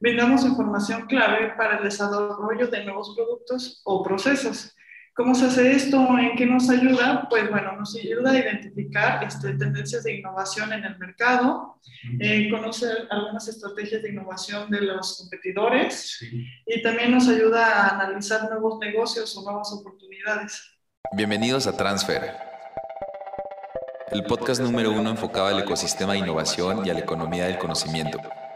brindamos información clave para el desarrollo de nuevos productos o procesos. ¿Cómo se hace esto? ¿En qué nos ayuda? Pues bueno, nos ayuda a identificar este, tendencias de innovación en el mercado, eh, conocer algunas estrategias de innovación de los competidores y también nos ayuda a analizar nuevos negocios o nuevas oportunidades. Bienvenidos a Transfer, el podcast número uno enfocado al ecosistema de innovación y a la economía del conocimiento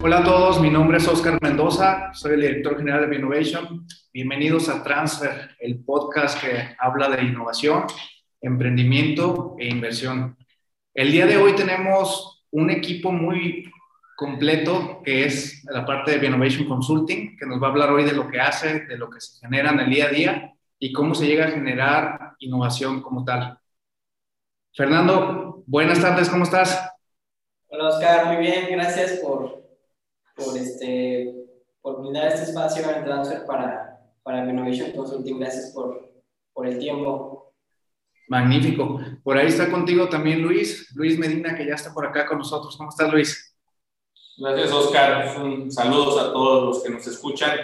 Hola a todos, mi nombre es Oscar Mendoza, soy el director general de Innovation. Bienvenidos a Transfer, el podcast que habla de innovación, emprendimiento e inversión. El día de hoy tenemos un equipo muy completo que es la parte de Innovation Consulting, que nos va a hablar hoy de lo que hace, de lo que se genera en el día a día y cómo se llega a generar innovación como tal. Fernando, buenas tardes, ¿cómo estás? Hola Oscar, muy bien, gracias por por, este, por brindar este espacio en Transfer para, para Innovation Consulting. Gracias por, por el tiempo. Magnífico. Por ahí está contigo también Luis, Luis Medina, que ya está por acá con nosotros. ¿Cómo estás, Luis? Gracias, Oscar. Un saludos a todos los que nos escuchan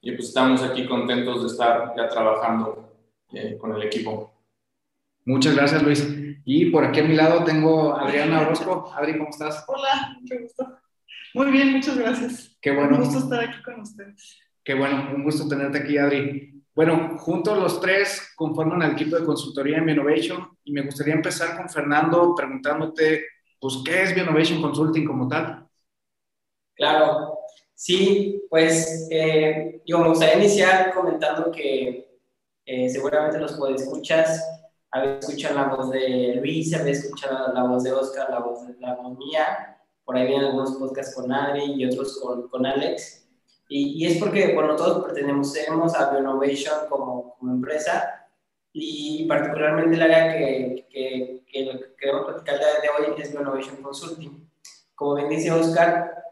y pues estamos aquí contentos de estar ya trabajando eh, con el equipo. Muchas gracias, Luis. Y por aquí a mi lado tengo a Adriana Orozco. Adri, ¿cómo estás? Hola, mucho gusto. Muy bien, muchas gracias. Qué bueno. Un gusto estar aquí con ustedes. Qué bueno, un gusto tenerte aquí, Adri. Bueno, juntos los tres conforman el equipo de consultoría en Innovation y me gustaría empezar con Fernando preguntándote, pues, ¿qué es Innovation Consulting como tal? Claro, sí, pues eh, yo me gustaría iniciar comentando que eh, seguramente los escuchas, a veces escuchan la voz de Luis, a veces escuchan la voz de Oscar, la voz, de, la voz mía, por ahí vienen algunos podcasts con Adri y otros con, con Alex. Y, y, es porque, bueno, todos pertenecemos a Bioinnovation como, como empresa y particularmente el área que, que, que, queremos platicar el día de hoy es Bioinnovation Consulting. Como bien dice Oscar,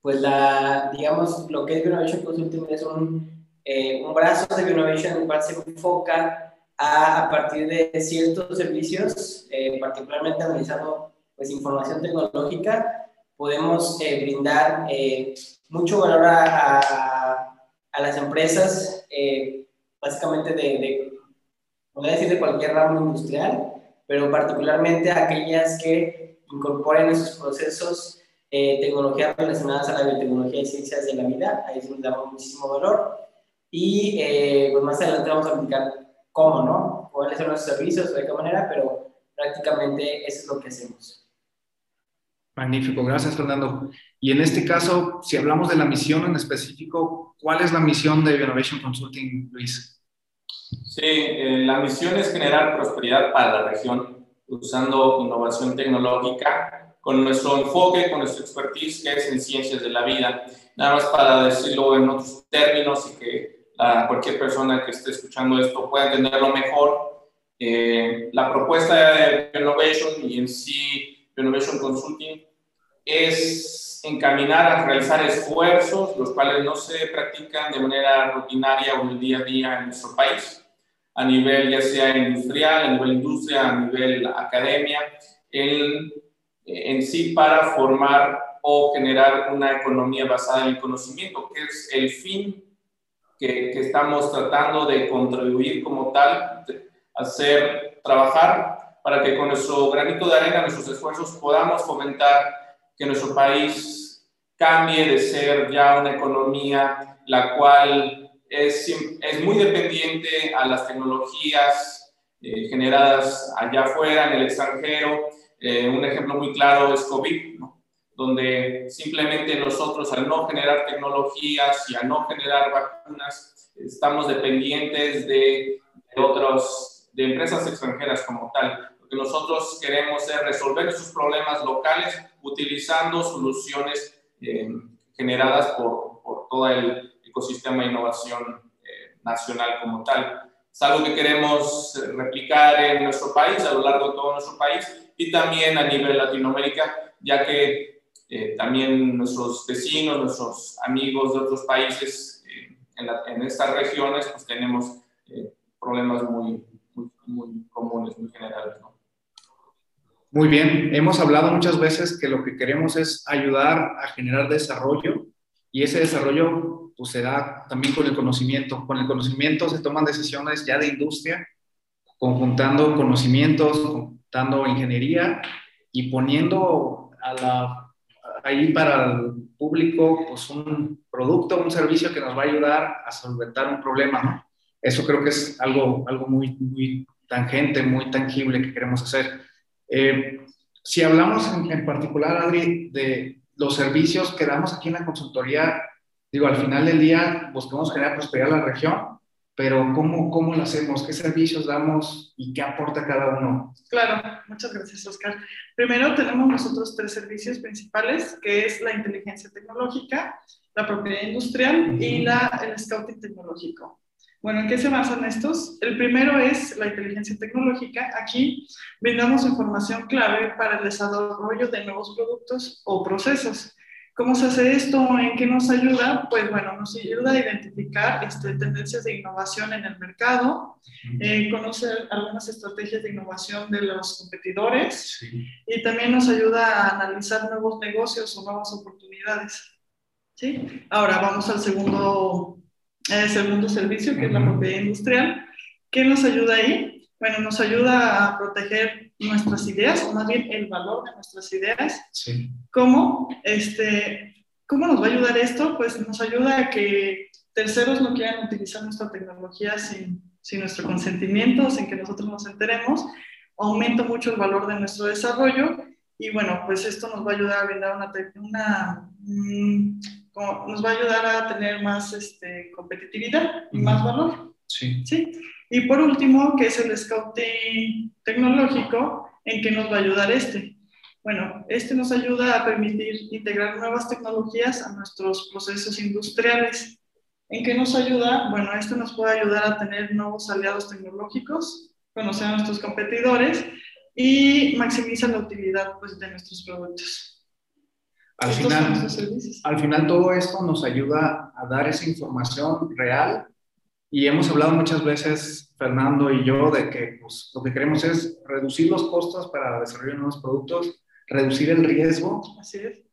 pues la, digamos, lo que es Bioinnovation Consulting es un, eh, un brazo de Bioinnovation en el cual se enfoca a, a partir de ciertos servicios, eh, particularmente analizando pues, información tecnológica, podemos eh, brindar eh, mucho valor a, a, las empresas, eh, básicamente de, de, decir de cualquier ramo industrial, pero particularmente a aquellas que incorporen en sus procesos tecnologías relacionadas a la biotecnología y ciencias de la vida, ahí es donde damos muchísimo valor. Y pues más adelante vamos a explicar cómo, ¿no? Cuáles son los servicios, de qué manera, pero prácticamente eso es lo que hacemos. Magnífico, gracias Fernando. Y en este caso, si hablamos de la misión en específico, ¿cuál es la misión de Innovation Consulting, Luis? Sí, eh, la misión es generar prosperidad para la región usando innovación tecnológica con nuestro enfoque, con nuestro expertise que es en ciencias de la vida. Nada más para decirlo en otros términos y que cualquier persona que esté escuchando esto pueda entenderlo mejor. Eh, la propuesta de Innovation y en sí Innovation Consulting es encaminar a realizar esfuerzos, los cuales no se practican de manera rutinaria o en el día a día en nuestro país, a nivel ya sea industrial, a nivel industria, a nivel academia, en, en sí para formar o generar una economía basada en el conocimiento, que es el fin que, que estamos tratando de contribuir como tal, hacer trabajar para que con nuestro granito de arena, nuestros esfuerzos, podamos fomentar que nuestro país cambie de ser ya una economía la cual es, es muy dependiente a las tecnologías eh, generadas allá afuera, en el extranjero. Eh, un ejemplo muy claro es COVID, donde simplemente nosotros al no generar tecnologías y al no generar vacunas, estamos dependientes de, de otros, de empresas extranjeras como tal. Lo que nosotros queremos es resolver esos problemas locales utilizando soluciones eh, generadas por, por, todo el ecosistema de innovación eh, nacional como tal. Es algo que queremos replicar en nuestro país, a lo largo de todo nuestro país y también a nivel Latinoamérica, ya que eh, también nuestros vecinos, nuestros amigos de otros países eh, en, estas regiones, pues tenemos problemas muy, muy, comunes, muy generales. Muy bien, hemos hablado muchas veces que lo que queremos es ayudar a generar desarrollo y ese desarrollo pues, se da también con el conocimiento. Con el conocimiento se toman decisiones ya de industria, conjuntando conocimientos, conjuntando ingeniería y poniendo a ahí para el público pues, un producto, un servicio que nos va a ayudar a solventar un problema. Eso creo que es algo, algo muy, muy tangente, muy tangible que queremos hacer. Eh, si hablamos en, en, particular, Adri, de los servicios que damos aquí en la consultoría, digo, al final del día buscamos generar prosperidad a la región, pero ¿cómo, cómo lo hacemos? ¿Qué servicios damos y qué aporta cada uno? Claro, muchas gracias, Oscar. Primero tenemos nosotros tres servicios principales, que es la inteligencia tecnológica, la propiedad industrial y la, el scouting tecnológico. Bueno, ¿en qué se basan estos? El primero es la inteligencia tecnológica. Aquí brindamos información clave para el desarrollo de nuevos productos o procesos. ¿Cómo se hace esto? ¿En qué nos ayuda? Pues bueno, nos ayuda a identificar este, tendencias de innovación en el mercado, eh, conocer algunas estrategias de innovación de los competidores sí. y también nos ayuda a analizar nuevos negocios o nuevas oportunidades. ¿Sí? Ahora vamos al segundo el segundo servicio, que es la propiedad industrial. ¿Qué nos ayuda ahí? Bueno, nos ayuda a proteger nuestras ideas, o más bien el valor de nuestras ideas. Sí. ¿Cómo, este, ¿Cómo nos va a ayudar esto? Pues nos ayuda a que terceros no quieran utilizar nuestra tecnología sin, sin nuestro consentimiento, sin que nosotros nos enteremos. Aumenta mucho el valor de nuestro desarrollo y bueno, pues esto nos va a ayudar a brindar una, una mm, nos va a ayudar a tener más este, competitividad y más valor. Sí. sí. Y por último, que es el scouting tecnológico, ¿en qué nos va a ayudar este? Bueno, este nos ayuda a permitir integrar nuevas tecnologías a nuestros procesos industriales. ¿En qué nos ayuda? Bueno, este nos puede ayudar a tener nuevos aliados tecnológicos, conocer a nuestros competidores y maximiza la utilidad pues, de nuestros productos. Al final, al final todo esto nos ayuda a dar esa información real. Y hemos hablado muchas veces, Fernando y yo, de que pues, lo que queremos es reducir los costos para desarrollar nuevos productos, reducir el riesgo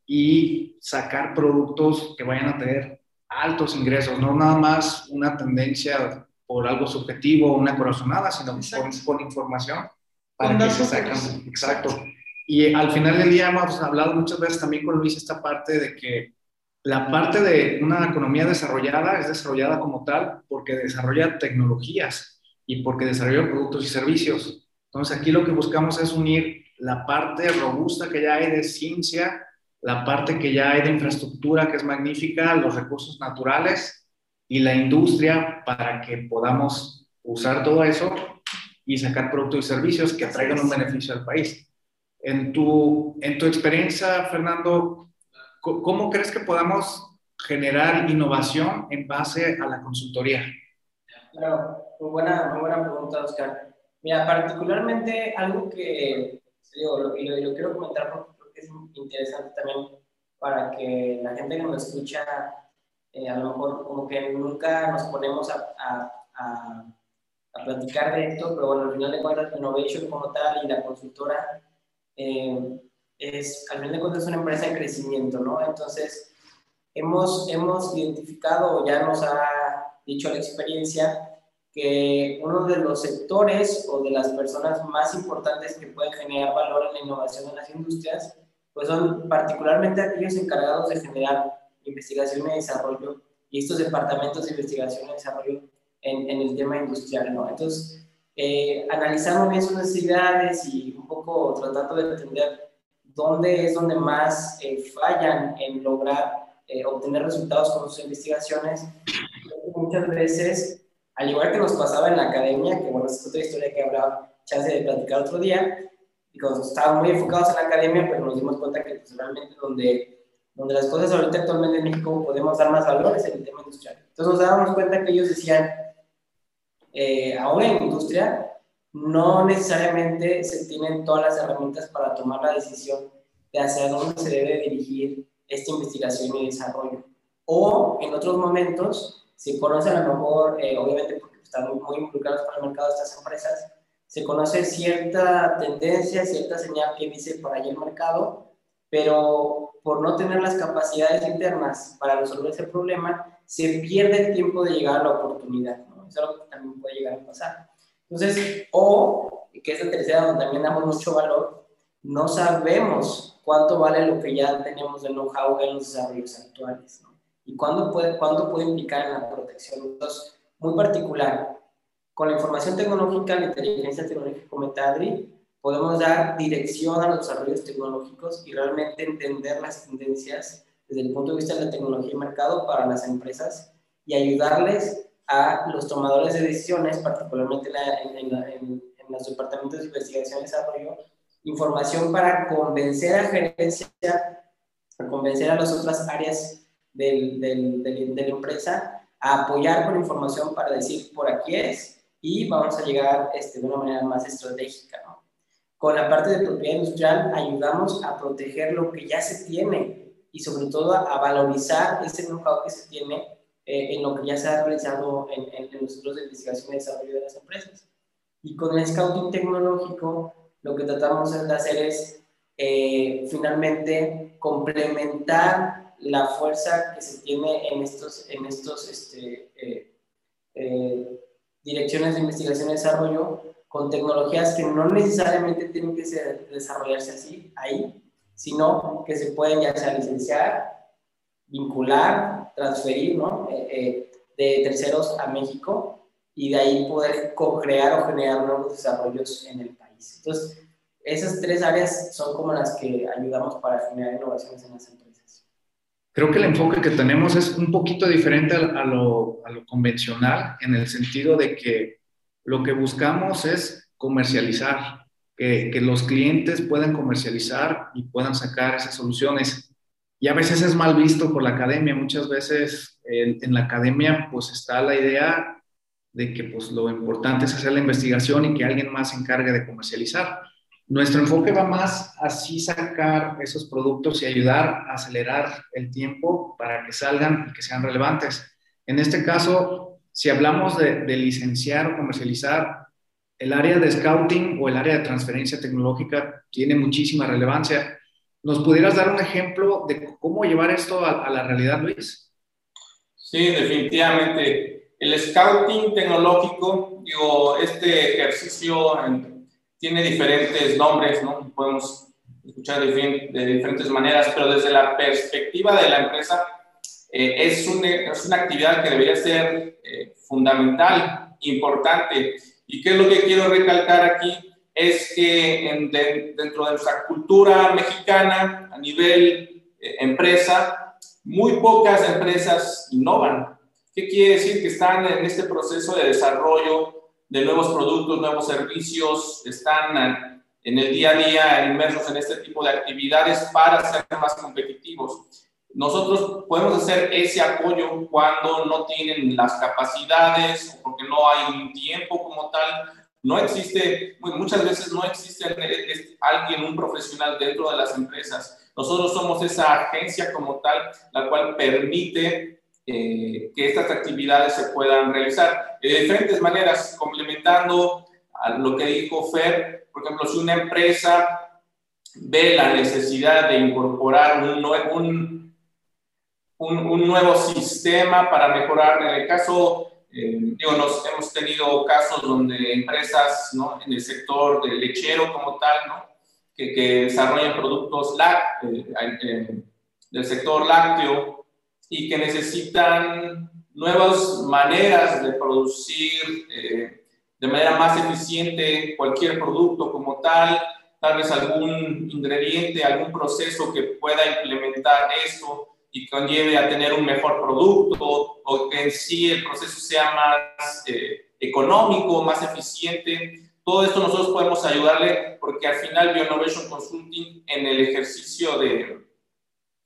y sacar productos que vayan a tener altos ingresos, no nada más una tendencia por algo subjetivo, una corazonada, sino con, con, información para que se sacan. Exacto. Y al final del día hemos hablado muchas veces también con Luis esta parte de que la parte de una economía desarrollada es desarrollada como tal porque desarrolla tecnologías y porque desarrolla productos y servicios. Entonces aquí lo que buscamos es unir la parte robusta que ya hay de ciencia, la parte que ya hay de infraestructura que es magnífica, los recursos naturales y la industria para que podamos usar todo eso y sacar productos y servicios que traigan un beneficio al país. En tu, en tu experiencia, Fernando, ¿cómo crees que podamos generar innovación en base a la consultoría? Claro, muy buena, muy buena pregunta, Oscar. Mira, particularmente algo que, digo, lo, lo, lo quiero comentar porque creo que es interesante también para que la gente que nos escucha, eh, a lo mejor como que nunca nos ponemos a, a, a, a platicar de esto, pero bueno, al final de cuentas, Innovation como tal y la consultora eh, es, al final de cuentas, es una empresa en crecimiento, ¿no? Entonces, hemos, hemos identificado, ya nos ha dicho la experiencia, que uno de los sectores o de las personas más importantes que pueden generar valor en la innovación en las industrias, pues son particularmente aquellos encargados de generar investigación y desarrollo y estos departamentos de investigación y desarrollo en, en el tema industrial, ¿no? Entonces, eh, analizando bien sus necesidades y un poco tratando de entender dónde es donde más eh, fallan en lograr eh, obtener resultados con sus investigaciones. Muchas veces, al igual que nos pasaba en la academia, que bueno, es otra historia que habrá chance de platicar otro día, y cuando estábamos muy enfocados en la academia, pues nos dimos cuenta que pues, realmente donde donde las cosas ahorita actualmente en México podemos dar más valores en el tema industrial. Entonces nos dábamos cuenta que ellos decían, eh, en industria no necesariamente se tienen todas las herramientas para tomar la decisión de hacia dónde se debe dirigir esta investigación y desarrollo. O en otros momentos se conoce a lo mejor, eh, obviamente porque están muy involucrados para el mercado de estas empresas, se conoce cierta tendencia, cierta señal que dice por ahí el mercado, pero por no tener las capacidades internas para resolver ese problema, se pierde el tiempo de llegar a la oportunidad. Es algo que también puede llegar a pasar. Entonces, o, que es la tercera donde también damos mucho valor, no sabemos cuánto vale lo que ya tenemos de know-how en los desarrollos actuales. ¿no? Y cuánto puede, cuánto puede implicar en la protección. Entonces, muy particular, con la información tecnológica, la inteligencia tecnológica como Adri, podemos dar dirección a los desarrollos tecnológicos y realmente entender las tendencias desde el punto de vista de la tecnología y mercado para las empresas y ayudarles a los tomadores de decisiones, particularmente en, los departamentos de investigación y desarrollo, información para convencer a gerencia, a convencer a las otras áreas del, del, de la empresa a apoyar con información para decir por aquí es y vamos a llegar este, de una manera más estratégica. ¿no? Con la parte de propiedad industrial ayudamos a proteger lo que ya se tiene y sobre todo a, valorizar ese know-how que se tiene eh, en lo que ya se ha realizado en, en, los centros de investigación y desarrollo de las empresas. Y con el scouting tecnológico, lo que tratamos de hacer es eh, finalmente complementar la fuerza que se tiene en estos, en estos este, eh, direcciones de investigación y desarrollo con tecnologías que no necesariamente tienen que ser, desarrollarse así, ahí, sino que se pueden ya sea licenciar, vincular, transferir ¿no? Eh, eh, de terceros a México y de ahí poder co-crear o generar nuevos desarrollos en el país. Entonces, esas tres áreas son como las que ayudamos para generar innovaciones en las empresas. Creo que el enfoque que tenemos es un poquito diferente a lo, a lo convencional en el sentido de que lo que buscamos es comercializar, que, que los clientes puedan comercializar y puedan sacar esas soluciones y a veces es mal visto por la academia. Muchas veces en, la academia pues está la idea de que pues lo importante es hacer la investigación y que alguien más se encargue de comercializar. Nuestro enfoque va más así sacar esos productos y ayudar a acelerar el tiempo para que salgan y que sean relevantes. En este caso, si hablamos de licenciar o comercializar, el área de scouting o el área de transferencia tecnológica tiene muchísima relevancia ¿Nos pudieras dar un ejemplo de cómo llevar esto a, la realidad, Luis? Sí, definitivamente. El scouting tecnológico, digo, este ejercicio tiene diferentes nombres, ¿no? Podemos escuchar de, diferentes maneras, pero desde la perspectiva de la empresa, eh, es, es, una actividad que debería ser eh, fundamental, importante. ¿Y qué es lo que quiero recalcar aquí? Es que dentro de nuestra cultura mexicana, a nivel eh, empresa, muy pocas empresas innovan. ¿Qué quiere decir? Que están en este proceso de desarrollo de nuevos productos, nuevos servicios, están en el día a día inmersos en este tipo de actividades para ser más competitivos. Nosotros podemos hacer ese apoyo cuando no tienen las capacidades porque no hay un tiempo como tal no existe, muchas veces no existe alguien, un profesional dentro de las empresas. Nosotros somos esa agencia como tal, la cual permite eh, que estas actividades se puedan realizar de diferentes maneras, complementando lo que dijo Fer. Por ejemplo, si una empresa ve la necesidad de incorporar un, un, un, un nuevo sistema para mejorar, en el caso eh, digo, nos, hemos tenido casos donde empresas ¿no? en el sector del lechero como tal, ¿no? que, que desarrollan productos lácteos, eh, del sector lácteo y que necesitan nuevas maneras de producir eh, de manera más eficiente cualquier producto como tal, tal vez algún ingrediente, algún proceso que pueda implementar esto y conlleve a tener un mejor producto o que en sí el proceso sea más eh, económico, más eficiente. Todo esto nosotros podemos ayudarle porque al final Bioinnovation Consulting en el ejercicio de,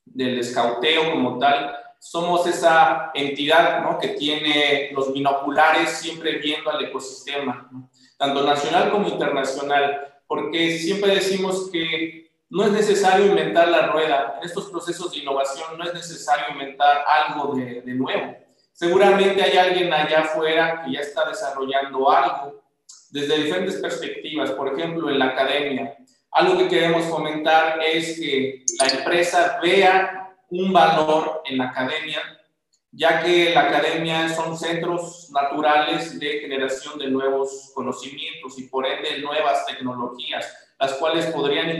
del escauteo como tal, somos esa entidad ¿no? que tiene los binoculares siempre viendo al ecosistema, tanto nacional como internacional, porque siempre decimos que no es necesario inventar la rueda. En estos procesos de innovación no es necesario inventar algo de, nuevo. Seguramente hay alguien allá afuera que ya está desarrollando algo desde diferentes perspectivas, por ejemplo, en la academia. Algo que queremos fomentar es que la empresa vea un valor en la academia, ya que la academia son centros naturales de generación de nuevos conocimientos y por ende nuevas tecnologías, las cuales, podrían,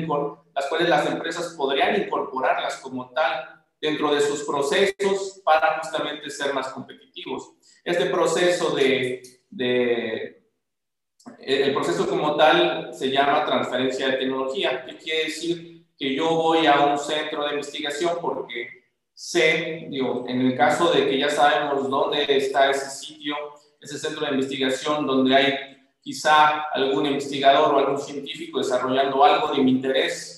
las cuales las empresas podrían incorporarlas como tal dentro de sus procesos para justamente ser más competitivos. Este proceso de, de el proceso como tal se llama transferencia de tecnología. ¿Qué quiere decir? Que yo voy a un centro de investigación porque sé, digo, en el caso de que ya sabemos dónde está ese sitio, ese centro de investigación donde hay quizá algún investigador o algún científico desarrollando algo de mi interés,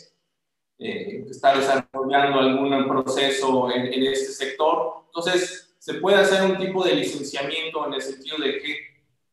eh, que está desarrollando algún proceso en, en este sector. Entonces, se puede hacer un tipo de licenciamiento en el sentido de que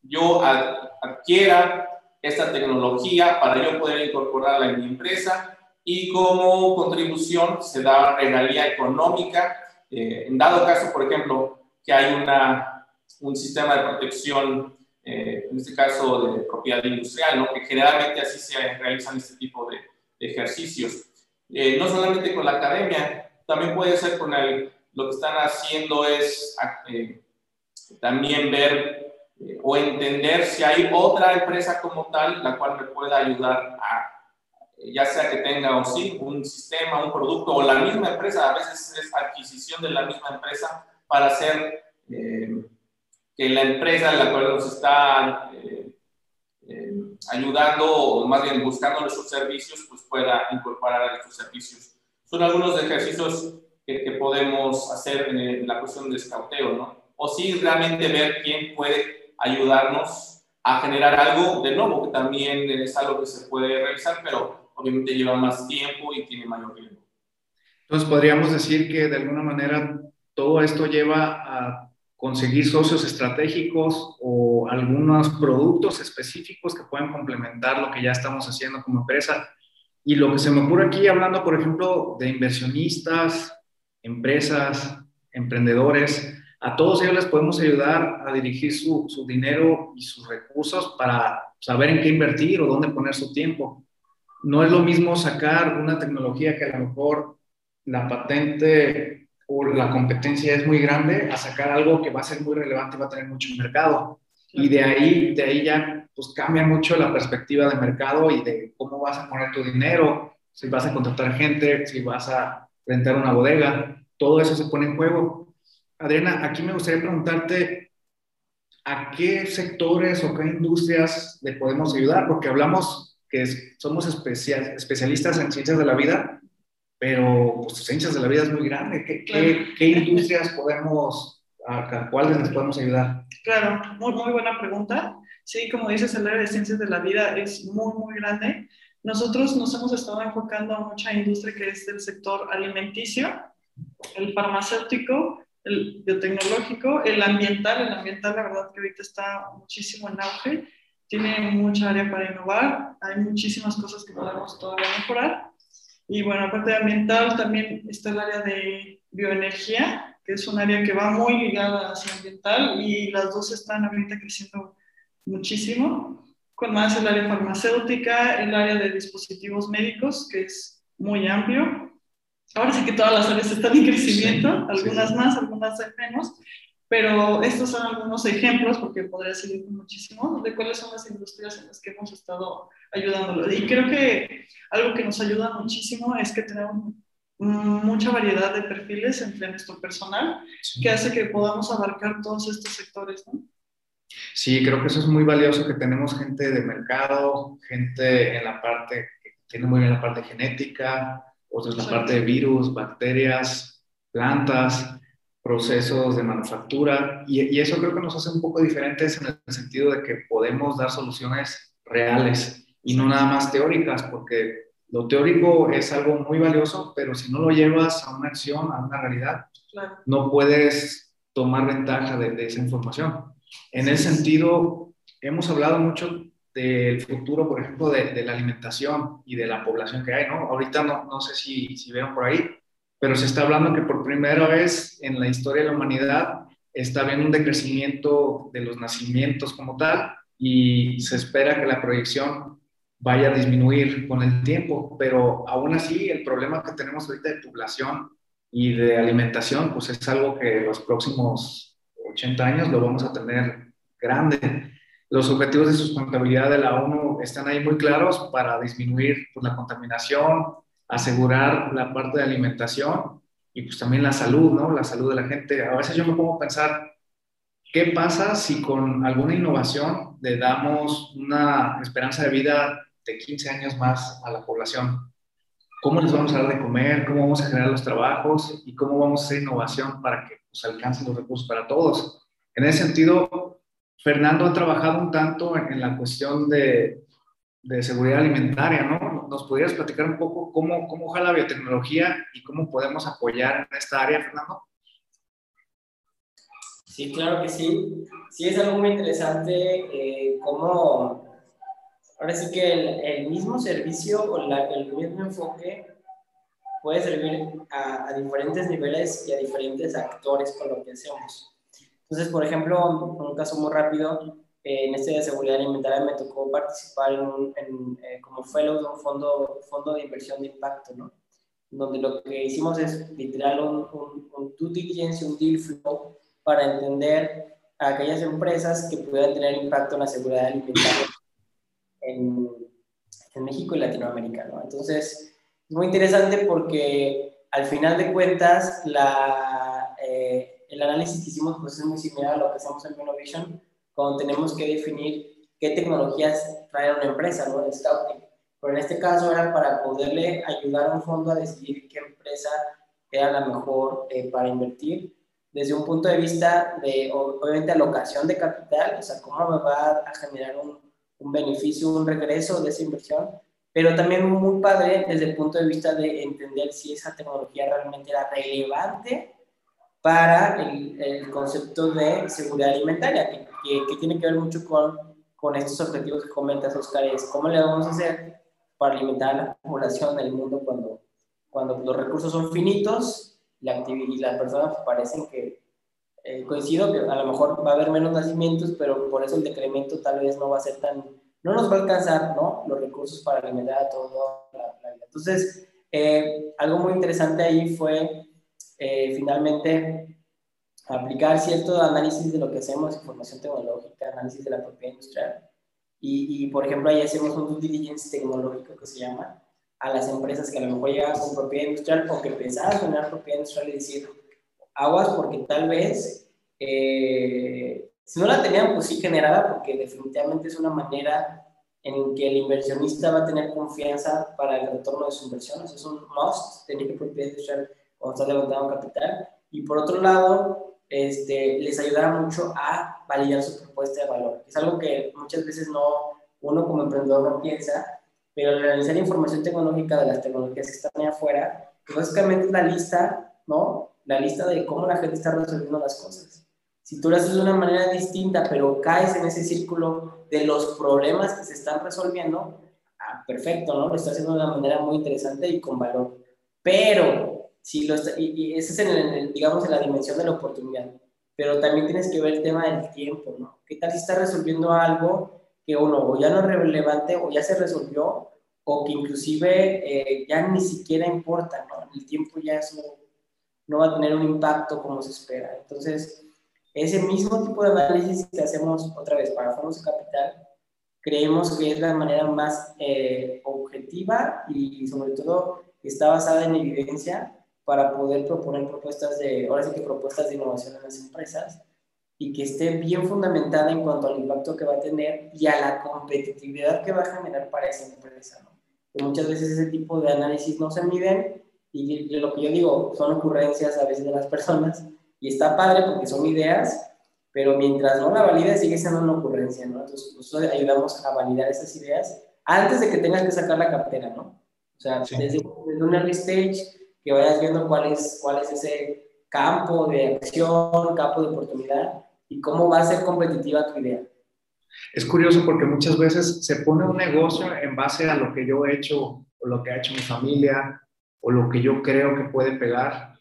yo adquiera esta tecnología para yo poder incorporarla en mi empresa y como contribución se da regalía económica. Eh, en dado caso, por ejemplo, que hay una, un sistema de protección, eh, en este caso de propiedad industrial, ¿no? que generalmente así se realizan este tipo de, ejercicios. Eh, no solamente con la academia, también puede ser con el, lo que están haciendo es también ver o entender si hay otra empresa como tal la cual me pueda ayudar a, ya sea que tenga o sí un sistema, un producto o la misma empresa, a veces es adquisición de la misma empresa para hacer eh, que la empresa en la cual nos está eh, eh, ayudando o más bien buscando nuestros servicios, pues pueda incorporar a estos servicios. Son algunos ejercicios que, que podemos hacer en, la cuestión de escauteo, ¿no? O sí realmente ver quién puede ayudarnos a generar algo de nuevo, que también es algo que se puede realizar, pero obviamente lleva más tiempo y tiene mayor riesgo. Entonces podríamos decir que de alguna manera todo esto lleva a conseguir socios estratégicos o algunos productos específicos que pueden complementar lo que ya estamos haciendo como empresa. Y lo que se me ocurre aquí, hablando, por ejemplo, de inversionistas, empresas, emprendedores, a todos ellos les podemos ayudar a dirigir su, su, dinero y sus recursos para saber en qué invertir o dónde poner su tiempo. No es lo mismo sacar una tecnología que a lo mejor la patente o la competencia es muy grande a sacar algo que va a ser muy relevante y va a tener mucho mercado. Y de ahí, de ahí ya pues cambia mucho la perspectiva de mercado y de cómo vas a poner tu dinero, si vas a contratar gente, si vas a rentar una bodega, todo eso se pone en juego. Adriana, aquí me gustaría preguntarte a qué sectores o qué industrias le podemos ayudar, porque hablamos que somos especialistas en ciencias de la vida, pero pues, ciencias de la vida es muy grande. ¿Qué, industrias podemos, a, cuáles les podemos ayudar? Claro, muy, muy buena pregunta. Sí, como dices, el área de ciencias de la vida es muy, muy grande. Nosotros nos hemos estado enfocando a mucha industria que es del sector alimenticio, el farmacéutico, el biotecnológico, el ambiental, el ambiental la verdad que ahorita está muchísimo en auge, tiene mucha área para innovar, hay muchísimas cosas que podemos todavía mejorar. Y bueno, aparte de ambiental, también está el área de bioenergía, que es un área que va muy ligada hacia ambiental y las dos están ahorita creciendo muchísimo. Con más el área farmacéutica, el área de dispositivos médicos, que es muy amplio, ahora sí que todas las áreas están en crecimiento, algunas más, algunas menos, pero estos son algunos ejemplos, porque podría seguir muchísimo, de cuáles son las industrias en las que hemos estado ayudándolo. Y creo que algo que nos ayuda muchísimo es que tenemos mucha variedad de perfiles entre nuestro personal, que hace que podamos abarcar todos estos sectores, ¿no? Sí, creo que eso es muy valioso, que tenemos gente de mercado, gente en la parte, que tiene muy bien la parte genética, otra es la parte de virus, bacterias, plantas, procesos de manufactura, y, eso creo que nos hace un poco diferentes en el sentido de que podemos dar soluciones reales y no nada más teóricas, porque lo teórico es algo muy valioso, pero si no lo llevas a una acción, a una realidad, no puedes tomar ventaja de, esa información. En ese sentido, hemos hablado mucho del futuro, por ejemplo, de, la alimentación y de la población que hay, ¿no? Ahorita no, no sé si, si vieron por ahí, pero se está hablando que por primera vez en la historia de la humanidad está habiendo un decrecimiento de los nacimientos como tal y se espera que la proyección vaya a disminuir con el tiempo, pero aún así el problema que tenemos ahorita de población y de alimentación, pues es algo que los próximos 80 años lo vamos a tener grande. Los objetivos de sustentabilidad de la ONU están ahí muy claros para disminuir pues, la contaminación, asegurar la parte de alimentación y pues también la salud, ¿no? La salud de la gente. A veces yo me pongo a pensar, ¿qué pasa si con alguna innovación le damos una esperanza de vida de 15 años más a la población? ¿Cómo les vamos a dar de comer? ¿Cómo vamos a generar los trabajos? ¿Y cómo vamos a hacer innovación para que pues, alcancen los recursos para todos? En ese sentido, Fernando ha trabajado un tanto en, la cuestión de, de, seguridad alimentaria, ¿no? ¿Nos podrías platicar un poco cómo, cómo la biotecnología y cómo podemos apoyar en esta área, Fernando? Sí, claro que sí. Sí, es algo muy interesante eh, cómo ahora sí que el, mismo servicio o el mismo enfoque puede servir a, diferentes niveles y a diferentes actores con lo que hacemos. Entonces, por ejemplo, un caso muy rápido, en este de seguridad alimentaria me tocó participar en, eh, como fellow de un fondo, fondo de inversión de impacto, ¿no? Donde lo que hicimos es literal un, un, un due diligence, un deal flow para entender a aquellas empresas que pudieran tener impacto en la seguridad alimentaria en, en México y Latinoamérica, ¿no? Entonces, es muy interesante porque al final de cuentas, la, eh, el análisis que hicimos pues, es muy similar a lo que hacemos en Innovation, cuando tenemos que definir qué tecnologías trae una empresa, ¿no? El scouting. Pero en este caso era para poderle ayudar a un fondo a decidir qué empresa era la mejor eh, para invertir desde un punto de vista de, obviamente, alocación de capital, o sea, cómo me va a generar un, un beneficio, un regreso de esa inversión, pero también muy padre desde el punto de vista de entender si esa tecnología realmente era relevante para el, el concepto de seguridad alimentaria, que, que, tiene que ver mucho con, con estos objetivos que comentas, Oscar, es cómo le vamos a hacer para alimentar a la población del mundo cuando, cuando los recursos son finitos la y las personas parecen que eh, coincido que a lo mejor va a haber menos nacimientos, pero por eso el decremento tal vez no va a ser tan, no nos va a alcanzar, ¿no? Los recursos para alimentar a toda la, vida. Entonces, eh, algo muy interesante ahí fue eh, finalmente aplicar cierto análisis de lo que hacemos, información tecnológica, análisis de la propiedad industrial. Y, y por ejemplo, ahí hacemos un due diligence tecnológico que se llama a las empresas que a lo mejor llegan con propiedad industrial o que pensaban tener propiedad industrial y decir, aguas porque tal vez, eh, si no la tenían, pues sí generada, porque definitivamente es una manera en que el inversionista va a tener confianza para el retorno de su inversión. Eso es un must, tener propiedad industrial cuando está levantando capital. Y por otro lado, este, les ayudará mucho a validar su propuesta de valor. Es algo que muchas veces no, uno como emprendedor no piensa, pero al realizar información tecnológica de las tecnologías que están ahí afuera, pues básicamente es la lista, ¿no? La lista de cómo la gente está resolviendo las cosas. Si tú lo haces de una manera distinta, pero caes en ese círculo de los problemas que se están resolviendo, ah, perfecto, ¿no? Lo estás haciendo de una manera muy interesante y con valor. Pero, si lo está, y, ese es, en el, digamos, en la dimensión de la oportunidad. Pero también tienes que ver el tema del tiempo, ¿no? ¿Qué tal si estás resolviendo algo que uno o ya no es relevante o ya se resolvió o que inclusive eh, ya ni siquiera importa, ¿no? El tiempo ya es no va a tener un impacto como se espera. Entonces, ese mismo tipo de análisis que hacemos otra vez para fondos capital, creemos que es la manera más eh, objetiva y sobre todo está basada en evidencia para poder proponer propuestas de, ahora sí que propuestas de innovación en las empresas y que esté bien fundamentada en cuanto al impacto que va a tener y a la competitividad que va a generar para esa empresa. muchas veces ese tipo de análisis no se miden y lo que yo digo son ocurrencias a veces de las personas y está padre porque son ideas, pero mientras no la valide sigue siendo una ocurrencia, ¿no? Entonces nosotros ayudamos a validar esas ideas antes de que tengas que sacar la cartera, ¿no? O sea, desde, un early stage, que vayas viendo cuál es, cuál es ese campo de acción, campo de oportunidad y cómo va a ser competitiva tu idea. Es curioso porque muchas veces se pone un negocio en base a lo que yo he hecho o lo que ha hecho mi familia o lo que yo creo que puede pegar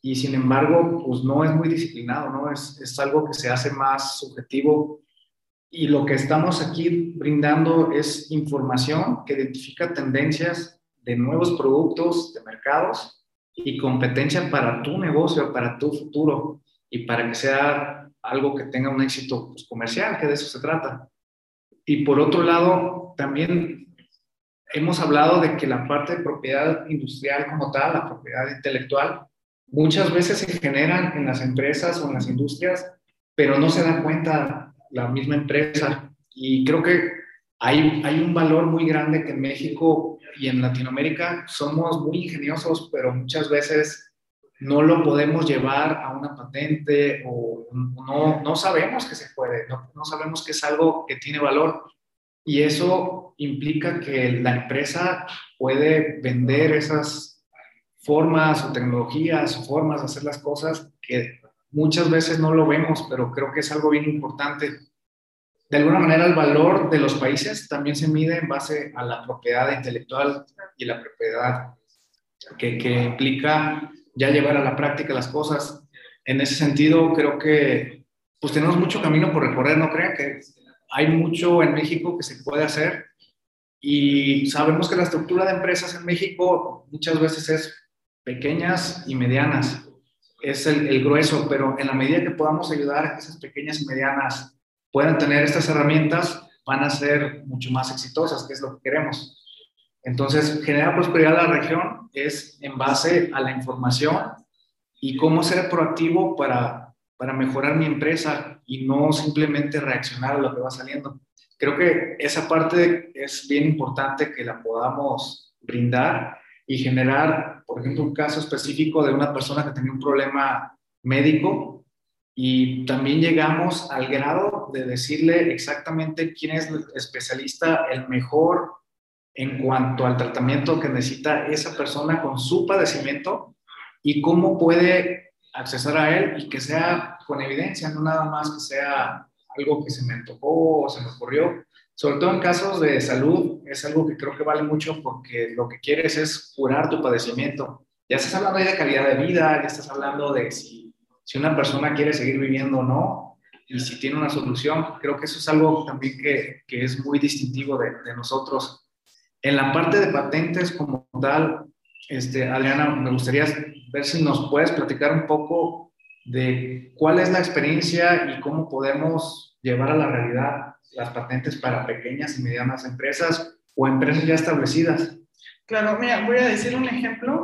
y sin embargo, pues no es muy disciplinado, ¿no? Es, es algo que se hace más subjetivo y lo que estamos aquí brindando es información que identifica tendencias de nuevos productos, de mercados y competencia para tu negocio, para tu futuro y para que sea algo que tenga un éxito pues, comercial, que de eso se trata. Y por otro lado, también hemos hablado de que la parte de propiedad industrial como tal, la propiedad intelectual, muchas veces se generan en las empresas o en las industrias, pero no se da cuenta la misma empresa. Y creo que hay, hay un valor muy grande que en México y en Latinoamérica somos muy ingeniosos, pero muchas veces no lo podemos llevar a una patente o no, no sabemos que se puede, no, no sabemos que es algo que tiene valor. Y eso implica que la empresa puede vender esas formas o tecnologías o formas de hacer las cosas que muchas veces no lo vemos, pero creo que es algo bien importante. De alguna manera, el valor de los países también se mide en base a la propiedad intelectual y la propiedad que, que implica ya llevar a la práctica las cosas. En ese sentido, creo que pues tenemos mucho camino por recorrer, ¿no crean? Que hay mucho en México que se puede hacer y sabemos que la estructura de empresas en México muchas veces es pequeñas y medianas es el, grueso, pero en la medida que podamos ayudar a que esas pequeñas y medianas puedan tener estas herramientas, van a ser mucho más exitosas, que es lo que queremos. Entonces, generar prosperidad en la región es en base a la información y cómo ser proactivo para, para mejorar mi empresa y no simplemente reaccionar a lo que va saliendo. Creo que esa parte es bien importante que la podamos brindar y generar, por ejemplo, un caso específico de una persona que tenía un problema médico y también llegamos al grado de decirle exactamente quién es el especialista, el mejor en cuanto al tratamiento que necesita esa persona con su padecimiento y cómo puede accesar a él y que sea con evidencia, no nada más que sea algo que se me tocó o se me ocurrió, sobre todo en casos de salud, es algo que creo que vale mucho porque lo que quieres es curar tu padecimiento. Ya estás hablando de calidad de vida, ya estás hablando de si, si una persona quiere seguir viviendo o no, y si tiene una solución. Creo que eso es algo también que, que es muy distintivo de, de, nosotros. En la parte de patentes como tal, este, Adriana, me gustaría ver si nos puedes platicar un poco de cuál es la experiencia y cómo podemos llevar a la realidad las patentes para pequeñas y medianas empresas o empresas ya establecidas. Claro, mira, voy a decir un ejemplo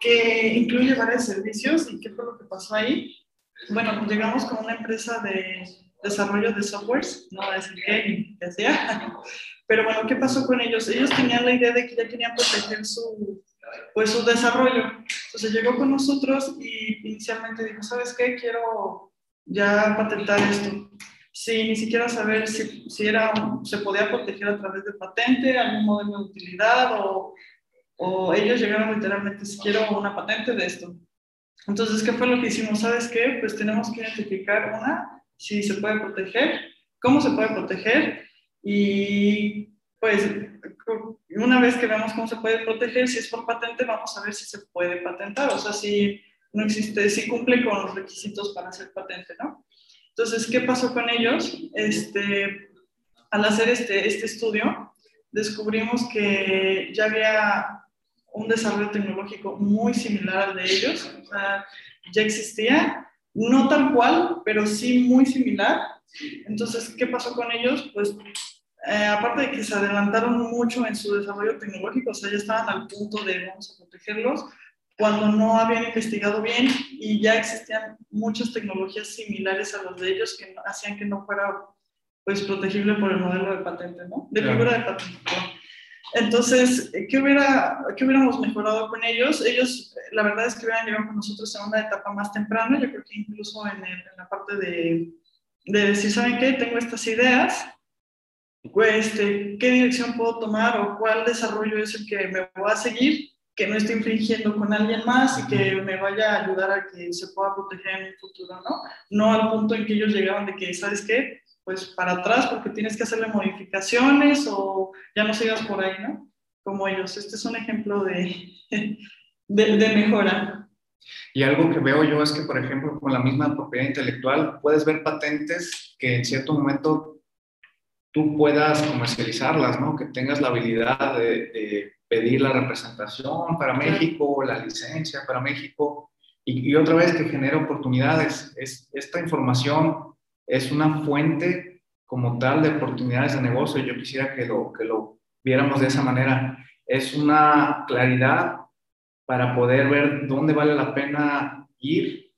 que incluye varios servicios y qué fue lo que pasó ahí. Bueno, llegamos con una empresa de desarrollo de softwares, no voy a decir qué qué hacía, pero bueno, ¿qué pasó con ellos? Ellos tenían la idea de que ya querían proteger su, pues, su desarrollo. Entonces llegó con nosotros y inicialmente dijo, ¿sabes qué? Quiero ya patentar esto sin ni siquiera saber si, si era, se podía proteger a través de patente, algún modelo de utilidad o, o ellos llegaron literalmente, si quiero una patente de esto. Entonces, ¿qué fue lo que hicimos? ¿Sabes qué? Pues tenemos que identificar una, si se puede proteger, cómo se puede proteger y pues una vez que veamos cómo se puede proteger, si es por patente, vamos a ver si se puede patentar, o sea, si no existe, si cumple con los requisitos para hacer patente, ¿no? Entonces, ¿qué pasó con ellos? Este, al hacer este, este estudio, descubrimos que ya había un desarrollo tecnológico muy similar al de ellos, o sea, ya existía, no tal cual, pero sí muy similar. Entonces, ¿qué pasó con ellos? Pues, eh, aparte de que se adelantaron mucho en su desarrollo tecnológico, o sea, ya estaban al punto de vamos a protegerlos, cuando no habían investigado bien y ya existían muchas tecnologías similares a las de ellos que hacían que no fuera pues protegible por el modelo de patente, ¿no? De figura de patente. Entonces, ¿qué, hubiera, ¿qué hubiéramos mejorado con ellos? Ellos, la verdad es que hubieran llegado con nosotros en una etapa más temprana, yo creo que incluso en, en la parte de, de decir, ¿saben qué? Tengo estas ideas, este, qué dirección puedo tomar o cuál desarrollo es el que me voy a seguir, que no esté infringiendo con alguien más y que me vaya a ayudar a que se pueda proteger en el futuro, ¿no? No al punto en que ellos llegaban de que, ¿sabes qué? Pues para atrás porque tienes que hacerle modificaciones o ya no sigas por ahí, ¿no? Como ellos. Este es un ejemplo de, de, de mejora. Y algo que veo yo es que, por ejemplo, con la misma propiedad intelectual, puedes ver patentes que en cierto momento tú puedas comercializarlas, ¿no? Que tengas la habilidad de, pedir la representación para México, la licencia para México, y, otra vez que genera oportunidades. Es, esta información es una fuente como tal de oportunidades de negocio. Yo quisiera que lo, que lo viéramos de esa manera. Es una claridad para poder ver dónde vale la pena ir,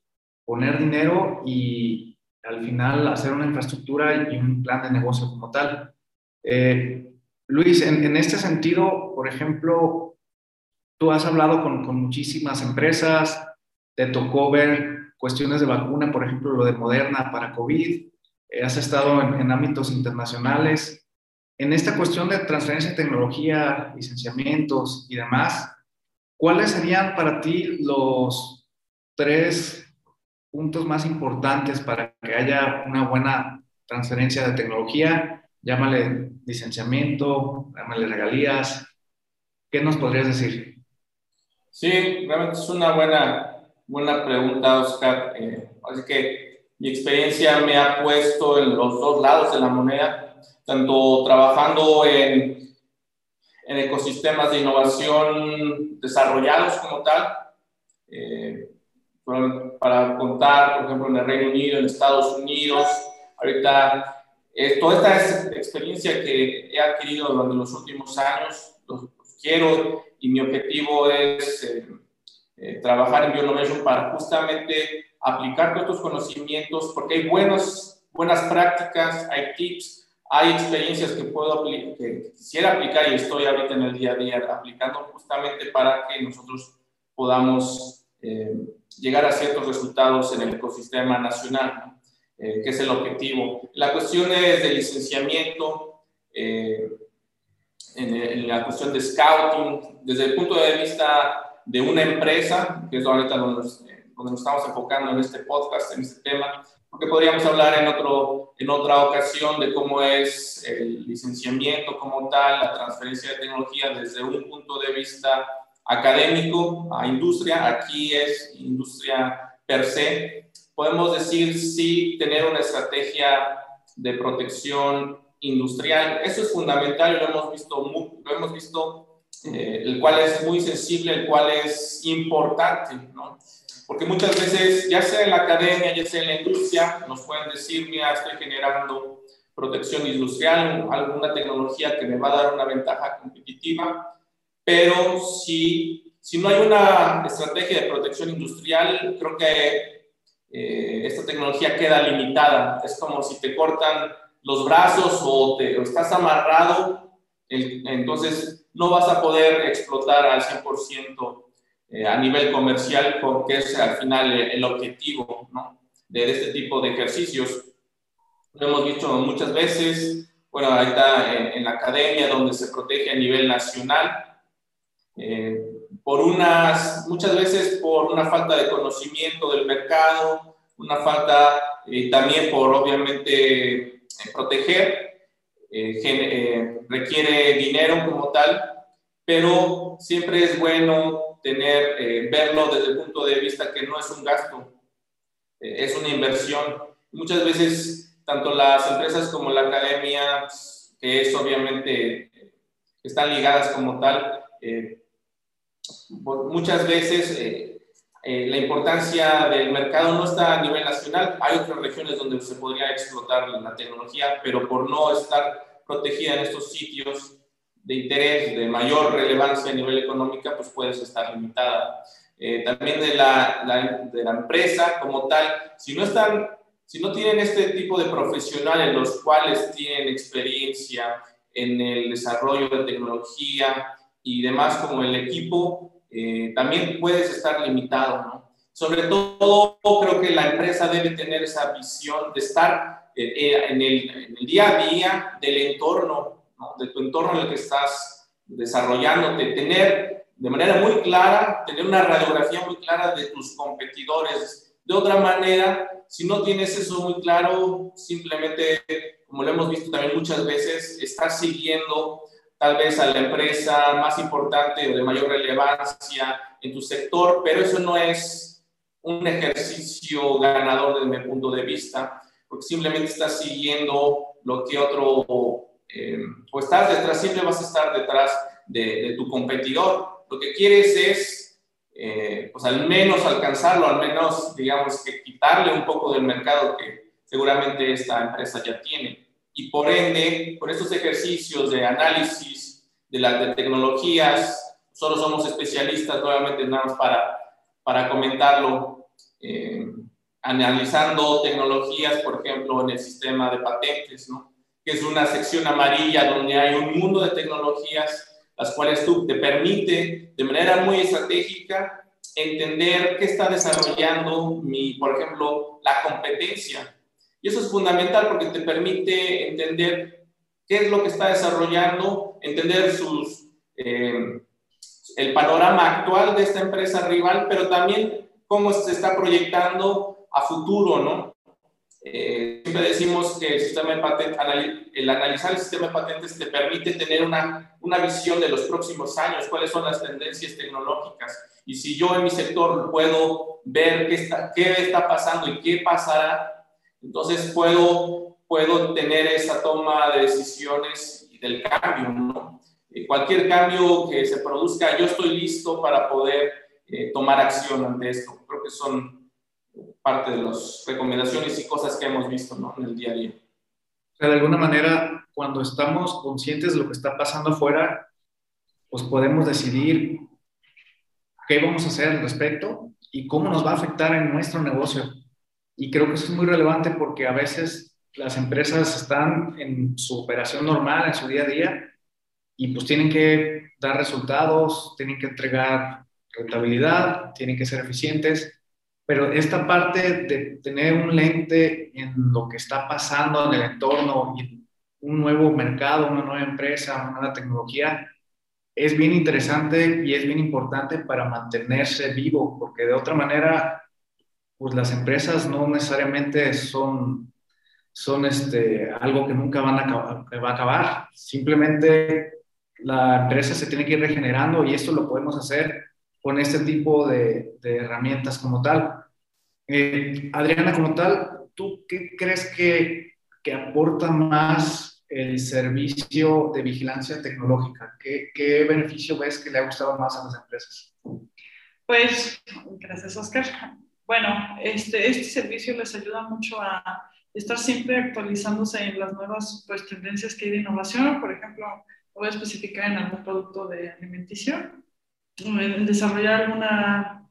poner dinero y al final hacer una infraestructura y un plan de negocio como tal. Eh, Luis, en, este sentido, por ejemplo, tú has hablado con, muchísimas empresas, te tocó ver cuestiones de vacuna, por ejemplo, lo de Moderna para COVID, eh, has estado en, en ámbitos internacionales. En esta cuestión de transferencia de tecnología, licenciamientos y demás, ¿Cuáles serían para ti los tres puntos más importantes para que haya una buena transferencia de tecnología? Llámale licenciamiento, llámale regalías. ¿Qué nos podrías decir? Sí, realmente es una buena, buena pregunta, Oscar. Eh, así que mi experiencia me ha puesto en los dos lados de la moneda, tanto trabajando en en ecosistemas de innovación desarrollados como tal. Eh, para contar, por ejemplo, en el Reino Unido, en Estados Unidos, ahorita, eh, toda esta experiencia que he adquirido durante los últimos años, los, quiero y mi objetivo es eh, trabajar en Bioinnovation para justamente aplicar todos estos conocimientos, porque hay buenos, buenas prácticas, hay tips, hay experiencias que puedo que quisiera aplicar y estoy ahorita en el día a día aplicando justamente para que nosotros podamos eh, llegar a ciertos resultados en el ecosistema nacional, eh, que es el objetivo. La cuestión es de licenciamiento, eh, en, la cuestión de scouting, desde el punto de vista de una empresa, que es ahorita donde donde nos estamos enfocando en este podcast, en este tema, porque podríamos hablar en, otro, en otra ocasión de cómo es el licenciamiento como tal, la transferencia de tecnología desde un punto de vista académico a industria. Aquí es industria per se. Podemos decir sí tener una estrategia de protección industrial. Eso es fundamental lo hemos visto, lo hemos visto eh, el cual es muy sensible, el cual es importante, ¿no? Porque muchas veces, ya sea en la academia, ya sea en la industria, nos pueden decir, mira, estoy generando protección industrial, alguna tecnología que me va a dar una ventaja competitiva, pero si, si no hay una estrategia de protección industrial, creo que eh, esta tecnología queda limitada. Es como si te cortan los brazos o, te, estás amarrado, entonces no vas a poder explotar al 100% eh, a nivel comercial porque es al final el, objetivo ¿no? de, este tipo de ejercicios. Lo hemos visto muchas veces, bueno, ahí está en, la academia donde se protege a nivel nacional, eh, por unas, muchas veces por una falta de conocimiento del mercado, una falta eh, también por obviamente proteger, requiere dinero como tal, pero siempre es bueno tener, eh, verlo desde el punto de vista que no es un gasto, eh, es una inversión. Muchas veces, tanto las empresas como la academia, que es obviamente, están ligadas como tal, eh, muchas veces la importancia del mercado no está a nivel nacional. Hay otras regiones donde se podría explotar la tecnología, pero por no estar protegida en estos sitios, de interés de mayor relevancia a nivel económico, pues puedes estar limitada. Eh, también de la, de la empresa como tal, si no están, si no tienen este tipo de profesionales, los cuales tienen experiencia en el desarrollo de tecnología y demás como el equipo, eh, también puedes estar limitado, ¿no? Sobre todo, creo que la empresa debe tener esa visión de estar eh, eh, en, el, en, el, día a día del entorno, de tu entorno en el que estás desarrollándote, tener de manera muy clara, tener una radiografía muy clara de tus competidores. De otra manera, si no tienes eso muy claro, simplemente, como lo hemos visto también muchas veces, estás siguiendo tal vez a la empresa más importante o de mayor relevancia en tu sector, pero eso no es un ejercicio ganador desde mi punto de vista, porque simplemente estás siguiendo lo que otro, eh, o estás detrás, siempre vas a estar detrás de, tu competidor. Lo que quieres es, eh, pues al menos alcanzarlo, al menos, digamos, que quitarle un poco del mercado que seguramente esta empresa ya tiene y por ende, con estos ejercicios de análisis de las tecnologías, solo somos especialistas, nuevamente nada más para, para comentarlo, eh, analizando tecnologías, por ejemplo, en el sistema de patentes, ¿no? que es una sección amarilla donde hay un mundo de tecnologías, las cuales tú te permite de manera muy estratégica entender qué está desarrollando mi, por ejemplo, la competencia y eso es fundamental porque te permite entender qué es lo que está desarrollando, entender sus, eh, el panorama actual de esta empresa rival, pero también cómo se está proyectando a futuro, ¿no? Eh, siempre decimos que el, sistema de patentes, el analizar el sistema de patentes te permite tener una, una visión de los próximos años, cuáles son las tendencias tecnológicas. Y si yo en mi sector puedo ver qué está, qué está pasando y qué pasará, entonces puedo, puedo tener esa toma de decisiones y del cambio, ¿no? Eh, cualquier cambio que se produzca, yo estoy listo para poder eh, tomar acción ante esto. Creo que son parte de las recomendaciones y cosas que hemos visto ¿no? en el día a día. O sea, de alguna manera, cuando estamos conscientes de lo que está pasando afuera, pues podemos decidir qué vamos a hacer al respecto y cómo nos va a afectar en nuestro negocio. Y creo que eso es muy relevante porque a veces las empresas están en su operación normal, en su día a día, y pues tienen que dar resultados, tienen que entregar rentabilidad, tienen que ser eficientes, pero esta parte de tener un lente en lo que está pasando en el entorno y un nuevo mercado, una nueva empresa, una nueva tecnología, es bien interesante y es bien importante para mantenerse vivo, porque de otra manera pues las empresas no necesariamente son, son este, algo que nunca van a, va a acabar. Simplemente la empresa se tiene que ir regenerando y esto lo podemos hacer con este tipo de, de herramientas como tal. Eh, Adriana, como tal, ¿tú qué crees que, que, aporta más el servicio de vigilancia tecnológica? ¿Qué, ¿Qué beneficio ves que le ha gustado más a las empresas? Pues, gracias, Oscar. Bueno, este, este servicio les ayuda mucho a estar siempre actualizándose en las nuevas pues, tendencias que hay de innovación. Por ejemplo, voy a especificar en algún producto de alimenticio, en desarrollar alguna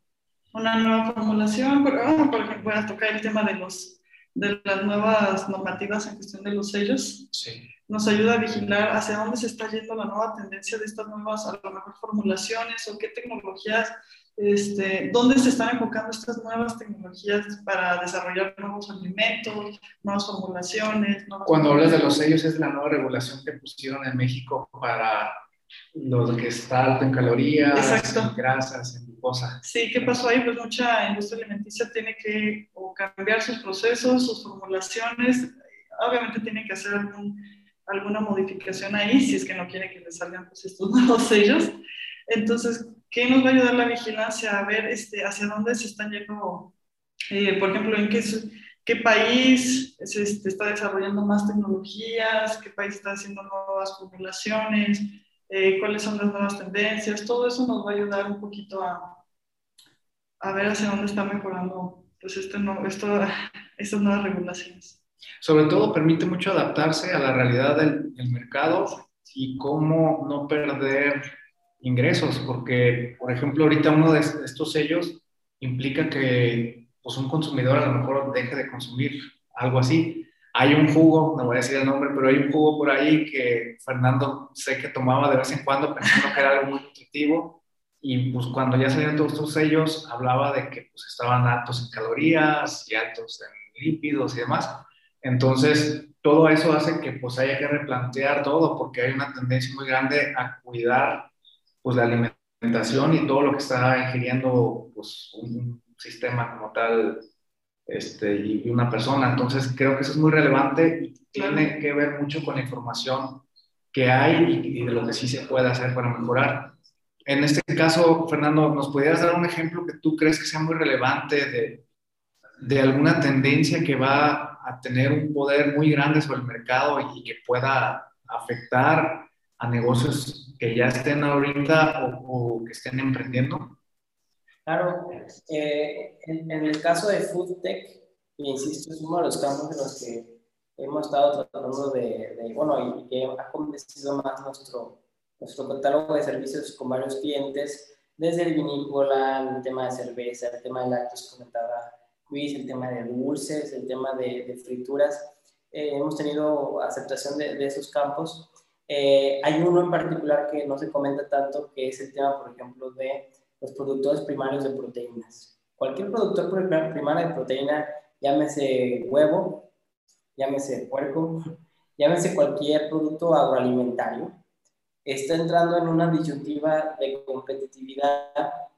una nueva formulación. Por, ah, por ejemplo, voy a tocar el tema de, los, de las nuevas normativas en cuestión de los sellos. Sí. Nos ayuda a vigilar hacia dónde se está yendo la nueva tendencia de estas nuevas, a lo mejor, formulaciones o qué tecnologías este, dónde se están enfocando estas nuevas tecnologías para desarrollar nuevos alimentos, nuevas formulaciones. Cuando hablas de los sellos, es la nueva regulación que pusieron en México para lo que está alto en calorías, en grasas, en glucosa. Sí, ¿qué pasó ahí? Pues mucha industria alimenticia tiene que cambiar sus procesos, sus formulaciones. Obviamente tiene que hacer alguna modificación ahí si es que no quiere que le salgan pues, estos nuevos sellos. Entonces, ¿qué nos va a ayudar la vigilancia a ver este, hacia dónde se están yendo? Eh, por ejemplo, en qué, qué país se este, está desarrollando más tecnologías, qué país está haciendo nuevas formulaciones, eh, cuáles son las nuevas tendencias. Todo eso nos va a ayudar un poquito a, a ver hacia dónde está mejorando pues, este no, esto, estas nuevas regulaciones. Sobre todo permite mucho adaptarse a la realidad del, del mercado y cómo no perder ingresos, porque, por ejemplo, ahorita uno de estos sellos implica que pues, un consumidor a lo mejor deje de consumir algo así. Hay un jugo, no voy a decir el nombre, pero hay un jugo por ahí que Fernando sé que tomaba de vez en cuando pensando que era algo muy nutritivo y pues cuando ya salieron todos estos sellos hablaba de que pues estaban altos en calorías y altos en lípidos y demás. Entonces, todo eso hace que pues haya que replantear todo porque hay una tendencia muy grande a cuidar pues la alimentación y todo lo que está ingiriendo pues un sistema como tal este, y una persona. Entonces creo que eso es muy relevante y tiene que ver mucho con la información que hay y, de lo que sí se puede hacer para mejorar. En este caso, Fernando, ¿nos podrías dar un ejemplo que tú crees que sea muy relevante de, de alguna tendencia que va a tener un poder muy grande sobre el mercado y que pueda afectar a negocios que ya estén ahorita o, que estén emprendiendo? Claro, eh, en, el caso de FoodTech, insisto, es uno de los campos en los que hemos estado tratando de, bueno, y que ha convencido más nuestro, nuestro catálogo de servicios con varios clientes, desde el vinícola, el tema de cerveza, el tema de lácteos, comentaba el tema de dulces, el tema de, frituras. Eh, hemos tenido aceptación de, esos campos. Eh, hay uno en particular que no se comenta tanto, que es el tema, por ejemplo, de los productores primarios de proteínas. Cualquier productor primario de proteína, llámese huevo, llámese puerco, llámese cualquier producto agroalimentario, está entrando en una disyuntiva de competitividad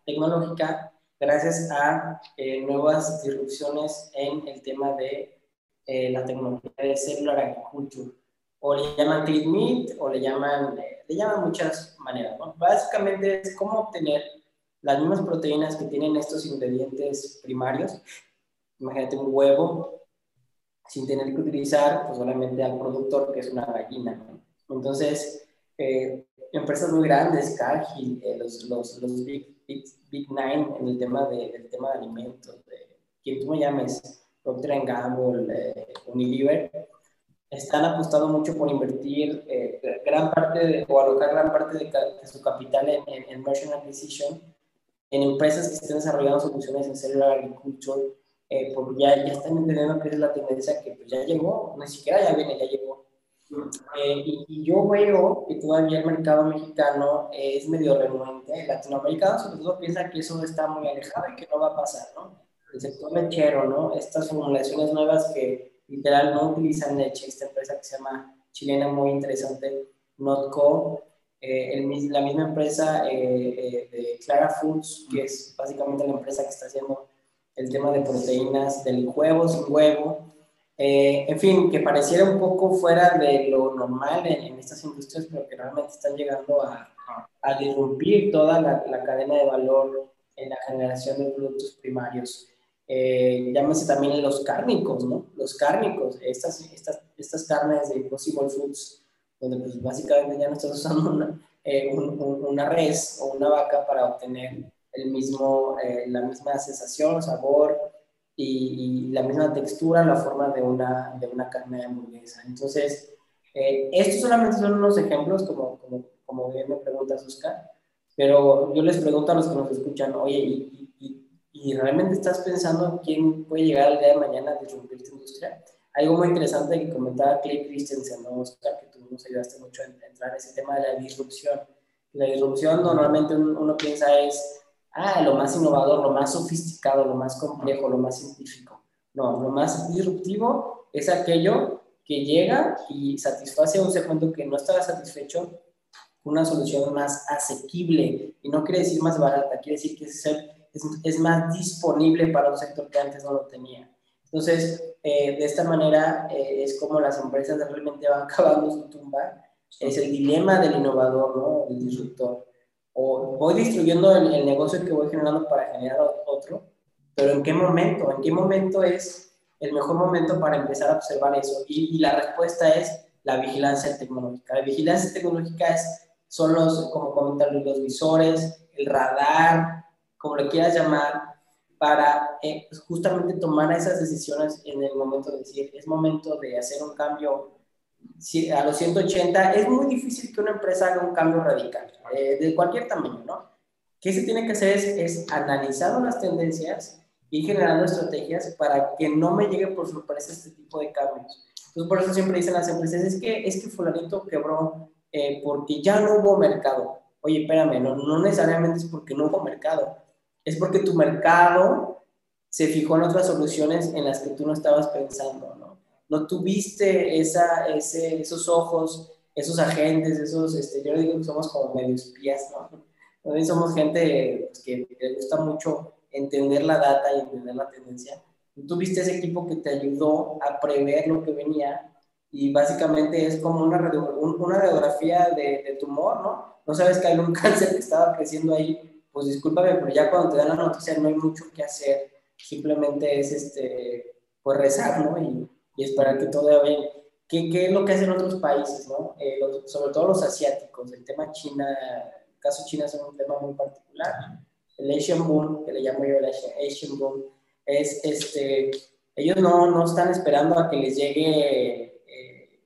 tecnológica gracias a eh, nuevas disrupciones en el tema de eh, la tecnología de cellular agriculture. O le llaman clean meat, o le llaman, eh, le llaman muchas maneras. Básicamente es cómo obtener las mismas proteínas que tienen estos ingredientes primarios. Imagínate un huevo, sin tener que utilizar pues, solamente al productor, que es una gallina. Entonces, empresas muy grandes, Cargill, los, los, los big Big, Nine en el tema de, del tema de alimentos, de quien tú me llames, Procter Gamble, eh, Unilever, están apostando mucho por invertir eh, gran parte de, o alocar gran parte de, su capital en, en, en, merchant acquisition, en empresas que estén desarrollando soluciones en cellular agriculture, eh, porque ya, ya están entendiendo que es la tendencia que pues, ya llegó, ni siquiera ya viene, ya llegó eh, y, yo veo que todavía el mercado mexicano es medio renuente. El latinoamericano sobre todo piensa que eso está muy alejado y que no va a pasar, ¿no? El sector lechero, ¿no? Estas formulaciones nuevas que literal no utilizan leche, esta empresa que se llama chilena muy interesante, Notco, eh, la misma empresa eh, de Clara Foods, que es básicamente la empresa que está haciendo el tema de proteínas del huevo sin huevo, eh, en fin, que pareciera un poco fuera de lo normal en, estas industrias, pero que realmente están llegando a, a disrumpir toda la, la, cadena de valor en la generación de productos primarios. Eh, llámese también los cárnicos, ¿no? Los cárnicos, estas, estas, estas carnes de Impossible Foods, donde pues básicamente ya no estás usando una, eh, una res o una vaca para obtener el mismo, eh, la misma sensación, sabor, y, la misma textura, la forma de una, de una carne de hamburguesa. Entonces, eh, estos solamente son unos ejemplos, como, como, como bien me preguntas, Oscar, pero yo les pregunto a los que nos escuchan, oye, ¿y, y, realmente estás pensando quién puede llegar el día de mañana a disrumpir esta industria? Algo muy interesante que comentaba Clay Christensen, ¿no, Oscar? Que tú nos ayudaste mucho a entrar en ese tema de la disrupción. La disrupción normalmente uno piensa es ah, lo más innovador, lo más sofisticado, lo más complejo, lo más científico. No, lo más disruptivo es aquello que llega y satisface a un segmento que no estaba satisfecho una solución más asequible. Y no quiere decir más barata, quiere decir que es, es, más disponible para un sector que antes no lo tenía. Entonces, eh, de esta manera eh, es como las empresas realmente van cavando su tumba. Es el dilema del innovador, ¿no? El disruptor o voy destruyendo el, negocio que voy generando para generar otro, pero ¿en qué momento? ¿En qué momento es el mejor momento para empezar a observar eso? Y, la respuesta es la vigilancia tecnológica. La vigilancia tecnológica es, son los, como comentan los visores, el radar, como le quieras llamar, para eh, justamente tomar esas decisiones en el momento de decir, es momento de hacer un cambio a los 180, es muy difícil que una empresa haga un cambio radical, eh, de cualquier tamaño, ¿no? ¿Qué se tiene que hacer es, es analizar las tendencias y generando estrategias para que no me llegue por sorpresa este tipo de cambios. Entonces, por eso siempre dicen las empresas, es que, es que fulanito quebró eh, porque ya no hubo mercado. Oye, espérame, no, no necesariamente es porque no hubo mercado, es porque tu mercado se fijó en otras soluciones en las que tú no estabas pensando, ¿no? no tuviste esa, ese, esos ojos, esos agentes, esos, este, yo digo que somos como medio espías, ¿no? También somos gente pues, que le gusta mucho entender la data y entender la tendencia. Tuviste ese equipo que te ayudó a prever lo que venía y básicamente es como una, radiografía de, de tumor, ¿no? No sabes que hay un cáncer que estaba creciendo ahí, pues discúlpame, pero ya cuando te dan la noticia no hay mucho que hacer, simplemente es este, pues rezar, ¿no? Y, y esperar que todo vaya bien. ¿Qué, ¿Qué, es lo que hacen otros países, ¿no? Eh, sobre todo los asiáticos, el tema China, el caso China es un tema muy particular. El Asian Boom, que le llamo yo el Asian Boom, es este, ellos no, no están esperando a que les llegue, eh,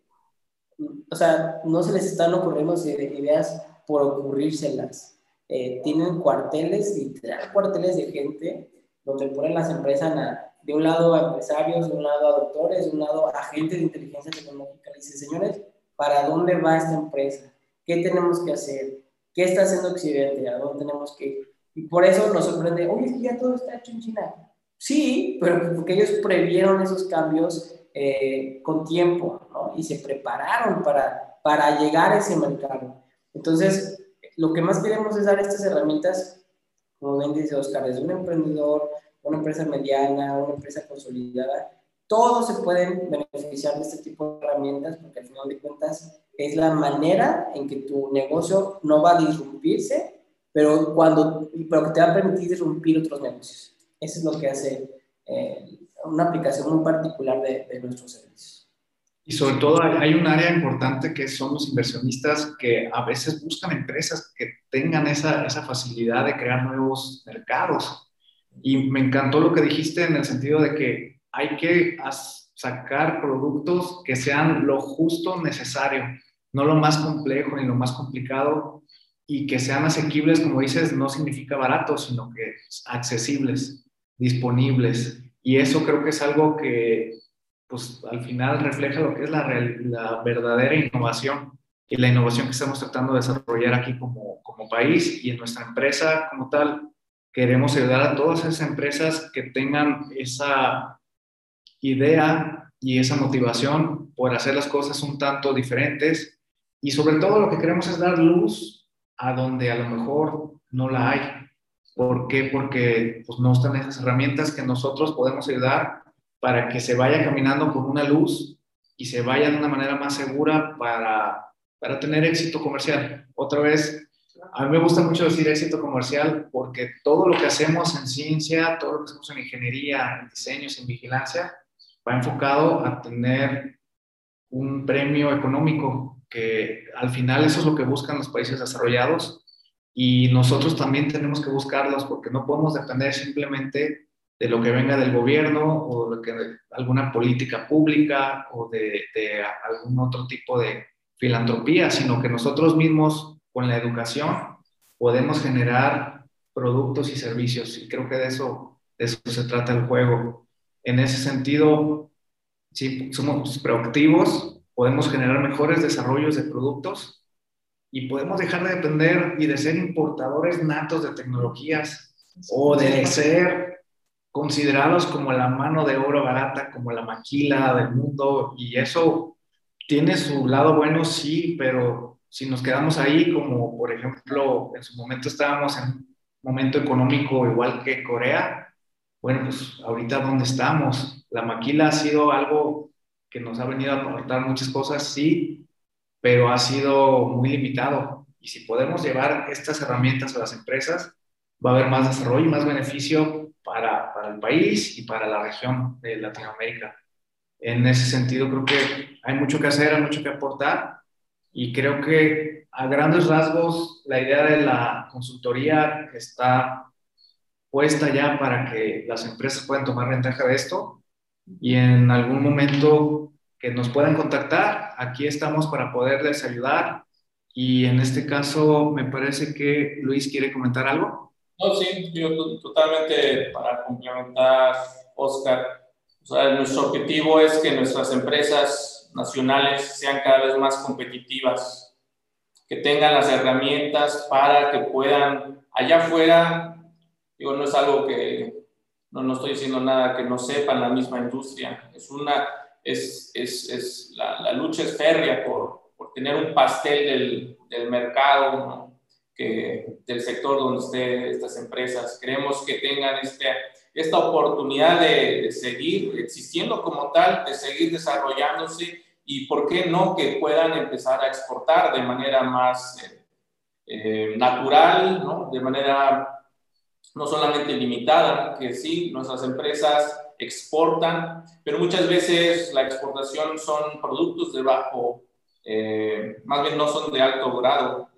o sea, no se les están ocurriendo ideas por ocurrírselas. Eh, tienen cuarteles, literal cuarteles de gente, donde ponen las empresas de un lado a empresarios, de un lado a doctores, de un lado a agentes de inteligencia tecnológica. Dicen, señores, ¿para dónde va esta empresa? ¿Qué tenemos que hacer? ¿Qué está haciendo Occidente? ¿A dónde tenemos que ir? Y por eso nos sorprende, oye, es que ya todo está hecho en China. Sí, pero porque ellos previeron esos cambios eh, con tiempo, ¿no? Y se prepararon para, para llegar a ese mercado. Entonces, lo que más queremos es dar estas herramientas, como bien dice Oscar, desde un emprendedor, una empresa mediana, una empresa consolidada, todos se pueden beneficiar de este tipo de herramientas porque al final de cuentas es la manera en que tu negocio no va a disrumpirse, pero, cuando, pero que te va a permitir disrumpir otros negocios. Eso es lo que hace eh, una aplicación muy particular de, de, nuestros servicios. Y sobre todo hay un área importante que son los inversionistas que a veces buscan empresas que tengan esa, esa facilidad de crear nuevos mercados. Y me encantó lo que dijiste en el sentido de que hay que sacar productos que sean lo justo necesario, no lo más complejo ni lo más complicado, y que sean asequibles, como dices, no significa baratos, sino que accesibles disponibles. Y eso creo que es algo que, pues, al final refleja lo que es la, verdadera innovación y la innovación que estamos tratando de desarrollar aquí como, como país y en nuestra empresa como tal. Queremos ayudar a todas esas empresas que tengan esa idea y esa motivación por hacer las cosas un tanto diferentes y sobre todo lo que queremos es dar luz a donde a lo mejor no la hay ¿Por qué? Porque pues, no están esas herramientas que nosotros podemos ayudar para que se vaya caminando con una luz y se vaya de una manera más segura para, para tener éxito comercial. Otra vez, a mí me gusta mucho decir éxito comercial porque todo lo que hacemos en ciencia, todo lo que hacemos en ingeniería, en diseños, en vigilancia, va enfocado a tener un premio económico, que al final eso es lo que buscan los países desarrollados y nosotros también tenemos que buscarlos porque no podemos depender simplemente de lo que venga del gobierno o de, que, alguna política pública o de, de, algún otro tipo de filantropía, sino que nosotros mismos con la educación podemos generar productos y servicios y creo que de eso, de eso se trata el juego. En ese sentido, si somos proactivos, podemos generar mejores desarrollos de productos y podemos dejar de depender y de ser importadores natos de tecnologías o de ser considerados como la mano de oro barata, como la maquila del mundo. Y eso tiene su lado bueno, sí, pero si nos quedamos ahí, como por ejemplo en su momento estábamos en un momento económico igual que Corea, bueno, pues ahorita dónde estamos. La maquila ha sido algo que nos ha venido a aportar muchas cosas, sí, pero ha sido muy limitado. Y si podemos llevar estas herramientas a las empresas, va a haber más desarrollo y más beneficio para, para, el país y para la región de Latinoamérica. En ese sentido, creo que hay mucho que hacer, hay mucho que aportar y creo que a grandes rasgos la idea de la consultoría está puesta ya para que las empresas puedan tomar ventaja de esto y en algún momento que nos puedan contactar. Aquí estamos para poderles ayudar. Y en este caso, me parece que Luis quiere comentar algo. No, sí, yo totalmente para complementar, Oscar. O sea, nuestro objetivo es que nuestras empresas nacionales sean cada vez más competitivas, que tengan las herramientas para que puedan, allá afuera, digo, no es algo que, no, no estoy diciendo nada que no sepan la misma industria, es una es, es, es la, la, lucha es férrea por, por tener un pastel del, del mercado, ¿no? Del sector donde estén estas empresas. Queremos que tengan este, esta oportunidad de, de, seguir existiendo como tal, de seguir desarrollándose y, ¿por qué no?, que puedan empezar a exportar de manera más eh, eh, natural, ¿no? de manera no solamente limitada, que sí, nuestras empresas exportan, pero muchas veces la exportación son productos de bajo, eh, más bien no son de alto grado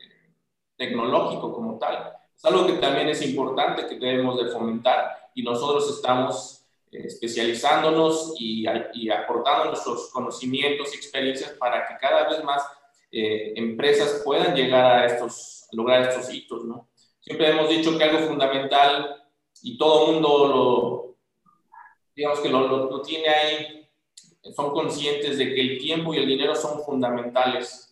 tecnológico como tal. Es algo que también es importante que debemos de fomentar y nosotros estamos eh, especializándonos y, y, aportando nuestros conocimientos y experiencias para que cada vez más eh, empresas puedan llegar a estos, lograr estos hitos, ¿no? Siempre hemos dicho que algo fundamental y todo mundo lo, digamos que lo, lo, lo, tiene ahí, son conscientes de que el tiempo y el dinero son fundamentales.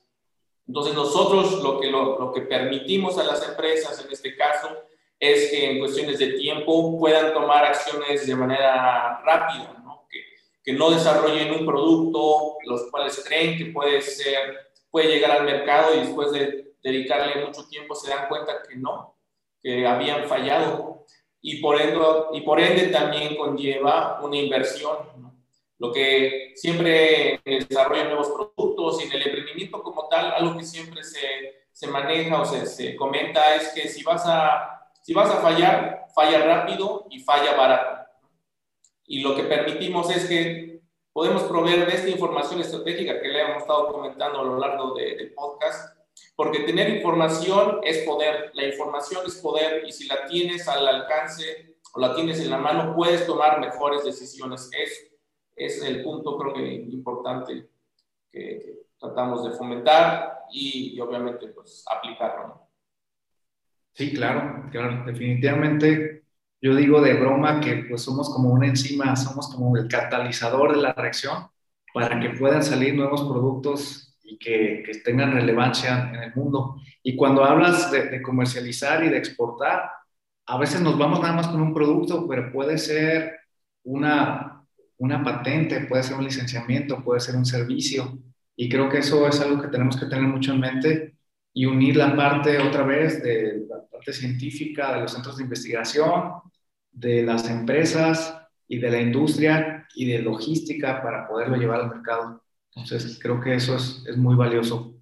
Entonces nosotros lo que, lo, que permitimos a las empresas en este caso es que en cuestiones de tiempo puedan tomar acciones de manera rápida. Que, que no desarrollen un producto los cuales creen que puede ser, puede llegar al mercado y después de dedicarle mucho tiempo se dan cuenta que no, que habían fallado y por ende, y por ende también conlleva una inversión. Lo que siempre en el desarrollo de nuevos productos y en el emprendimiento como tal, algo que siempre se, se maneja o se, se, comenta es que si vas, a, si vas a fallar, falla rápido y falla barato. Y lo que permitimos es que podemos proveer de esta información estratégica que le hemos estado comentando a lo largo del de podcast porque tener información es poder, la información es poder y si la tienes al alcance o la tienes en la mano, puedes tomar mejores decisiones. Es, es el punto creo que importante que, tratamos de fomentar y, obviamente pues aplicarlo. Sí, claro, claro, definitivamente. Yo digo de broma que pues somos como una enzima, somos como el catalizador de la reacción para que puedan salir nuevos productos y que, que, tengan relevancia en el mundo. Y cuando hablas de, de, comercializar y de exportar, a veces nos vamos nada más con un producto, pero puede ser una, una patente, puede ser un licenciamiento, puede ser un servicio. Y creo que eso es algo que tenemos que tener mucho en mente y unir la parte otra vez de la parte científica, de los centros de investigación, de las empresas y de la industria y de logística para poderlo llevar al mercado. Entonces, creo que eso es, es muy valioso.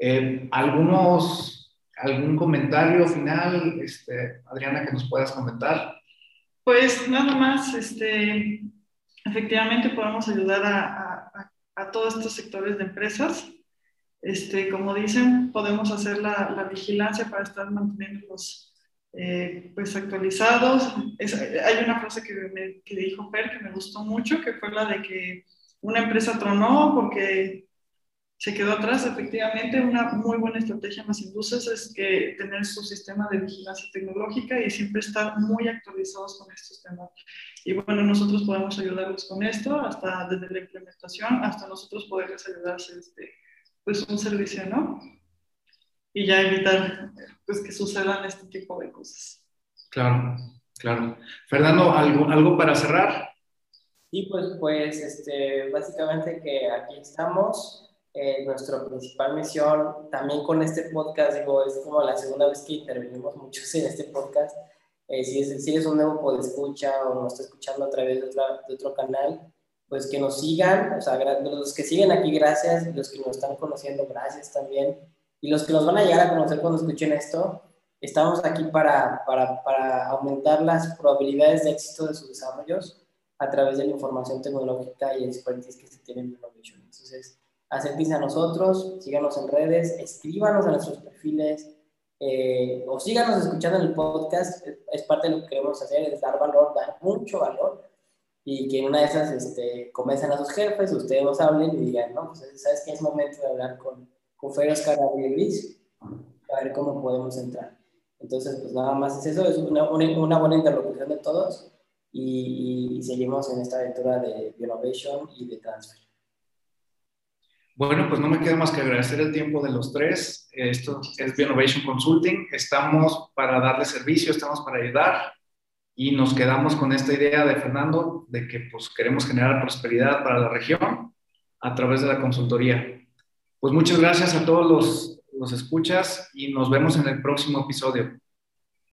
Eh, ¿Algunos, algún comentario final, este, Adriana, que nos puedas comentar? Pues nada más, este, efectivamente podemos ayudar a, a, a todos estos sectores de empresas. Este, como dicen, podemos hacer la, la vigilancia para estar manteniéndolos eh, pues actualizados. Es, hay una frase que, me, que dijo Per que me gustó mucho, que fue la de que una empresa tronó porque se quedó atrás. Efectivamente, una muy buena estrategia en las industrias es que tener su sistema de vigilancia tecnológica y siempre estar muy actualizados con estos temas. Y bueno, nosotros podemos ayudarlos con esto, hasta desde la implementación, hasta nosotros poderles ayudar a hacer este, pues un servicio, ¿no? Y ya evitar pues, que sucedan este tipo de cosas. Claro, claro. Fernando, ¿algo, algo para cerrar? Sí, pues, pues este, básicamente que aquí estamos. Eh, nuestra principal misión, también con este podcast, digo, es como la segunda vez que intervenimos muchos en este podcast. Eh, si, es, si eres un nuevo podescucha o nos está escuchando a través de, otra, de otro canal, pues que nos sigan, o sea, los que siguen aquí, gracias, los que nos están conociendo, gracias también, y los que nos van a llegar a conocer cuando escuchen esto, estamos aquí para, para, para aumentar las probabilidades de éxito de sus desarrollos a través de la información tecnológica y expertise que se tiene en Innovation. Entonces, acérquense a nosotros, síganos en redes, escríbanos a nuestros perfiles eh, o síganos escuchando en el podcast. Es parte de lo que queremos hacer, es dar valor, dar mucho valor y que en una de esas este, comiencen a sus jefes, ustedes nos hablen y digan, no, pues sabes que es momento de hablar con, con Fer Oscar y Luis, a ver cómo podemos entrar. Entonces, pues nada más es eso, es una, una, una buena interlocución de todos y, y, seguimos en esta aventura de Innovation y de Transfer. Bueno, pues no me queda más que agradecer el tiempo de los tres. Esto es Innovation Consulting. Estamos para darle servicio, estamos para ayudar y nos quedamos con esta idea de Fernando de que pues queremos generar prosperidad para la región a través de la consultoría. Pues muchas gracias a todos los, los escuchas y nos vemos en el próximo episodio.